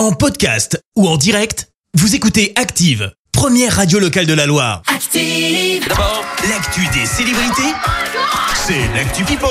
En podcast ou en direct, vous écoutez Active, première radio locale de la Loire. Active. D'abord, l'actu des célébrités, c'est l'actu People.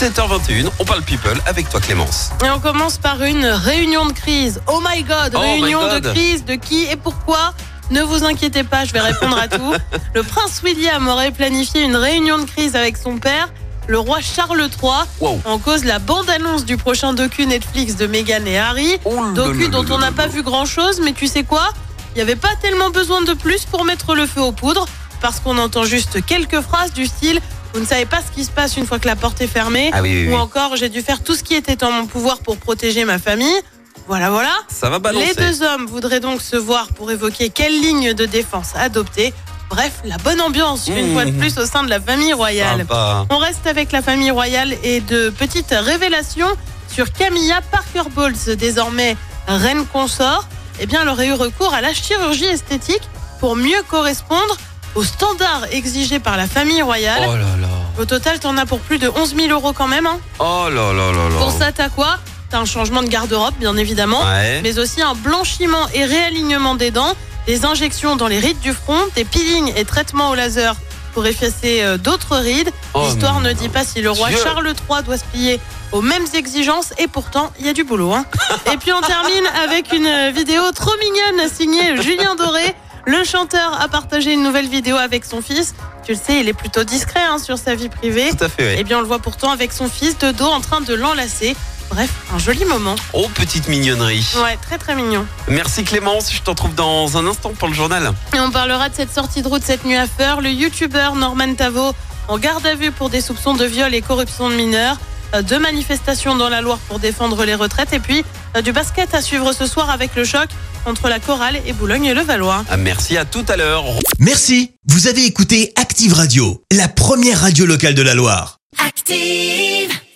7h21, on parle people avec toi Clémence. Et on commence par une réunion de crise. Oh my god, Oh my réunion God. de crise de qui et pourquoi? Ne vous inquiétez pas, je vais répondre à tout. Le prince William aurait planifié une réunion de crise avec son père, le roi Charles III. Wow. En cause la bande-annonce du prochain docu Netflix de Meghan et Harry. Oh Docu dont on n'a pas vu grand-chose, mais tu sais quoi? Il n'y avait pas tellement besoin de plus pour mettre le feu aux poudres, parce qu'on entend juste quelques phrases du style « Vous ne savez pas ce qui se passe une fois que la porte est fermée Ah oui, oui, ou encore j'ai dû faire tout ce qui était en mon pouvoir pour protéger ma famille. Voilà, voilà. Ça va balancer. Les deux hommes voudraient donc se voir pour évoquer quelle ligne de défense adopter. Bref, la bonne ambiance, une Mmh. fois de plus, au sein de la famille royale. Sympa. On reste avec la famille royale et de petites révélations sur Camilla Parker Bowles, désormais reine consort. Eh bien, elle aurait eu recours à la chirurgie esthétique pour mieux correspondre aux standards exigés par la famille royale. Oh là là. Au total, t'en as pour plus de 11 000 euros quand même. hein. Oh là là là là. Pour ça, t'as quoi? T'as un changement de garde-robe, bien évidemment, Ouais. mais aussi un blanchiment et réalignement des dents, des injections dans les rides du front, des peelings et traitements au laser pour effacer euh, d'autres rides. Oh, L'histoire ne dit pas si le roi Dieu. Charles III doit se plier aux mêmes exigences et pourtant, il y a du boulot. hein. et puis on termine avec une euh, vidéo trop mignonne signée Julien Doré. Le chanteur a partagé une nouvelle vidéo avec son fils. Tu le sais, il est plutôt discret hein, sur sa vie privée. Tout à fait, Eh ouais. bien, on le voit pourtant avec son fils de dos en train de l'enlacer. Bref, un joli moment. Oh, petite mignonnerie. Ouais, très très mignon. Merci Clémence, je t'en trouve dans un instant pour le journal. Et on parlera de cette sortie de route cette nuit à Feur. Le youtubeur Norman Tavo en garde à vue pour des soupçons de viol et corruption de mineurs. Euh, Deux manifestations dans la Loire pour défendre les retraites. Et puis euh, du basket à suivre ce soir avec le choc entre la Chorale et Boulogne-le-Valois. Ah, merci, à tout à l'heure. Merci, vous avez écouté Active Radio, la première radio locale de la Loire. Active.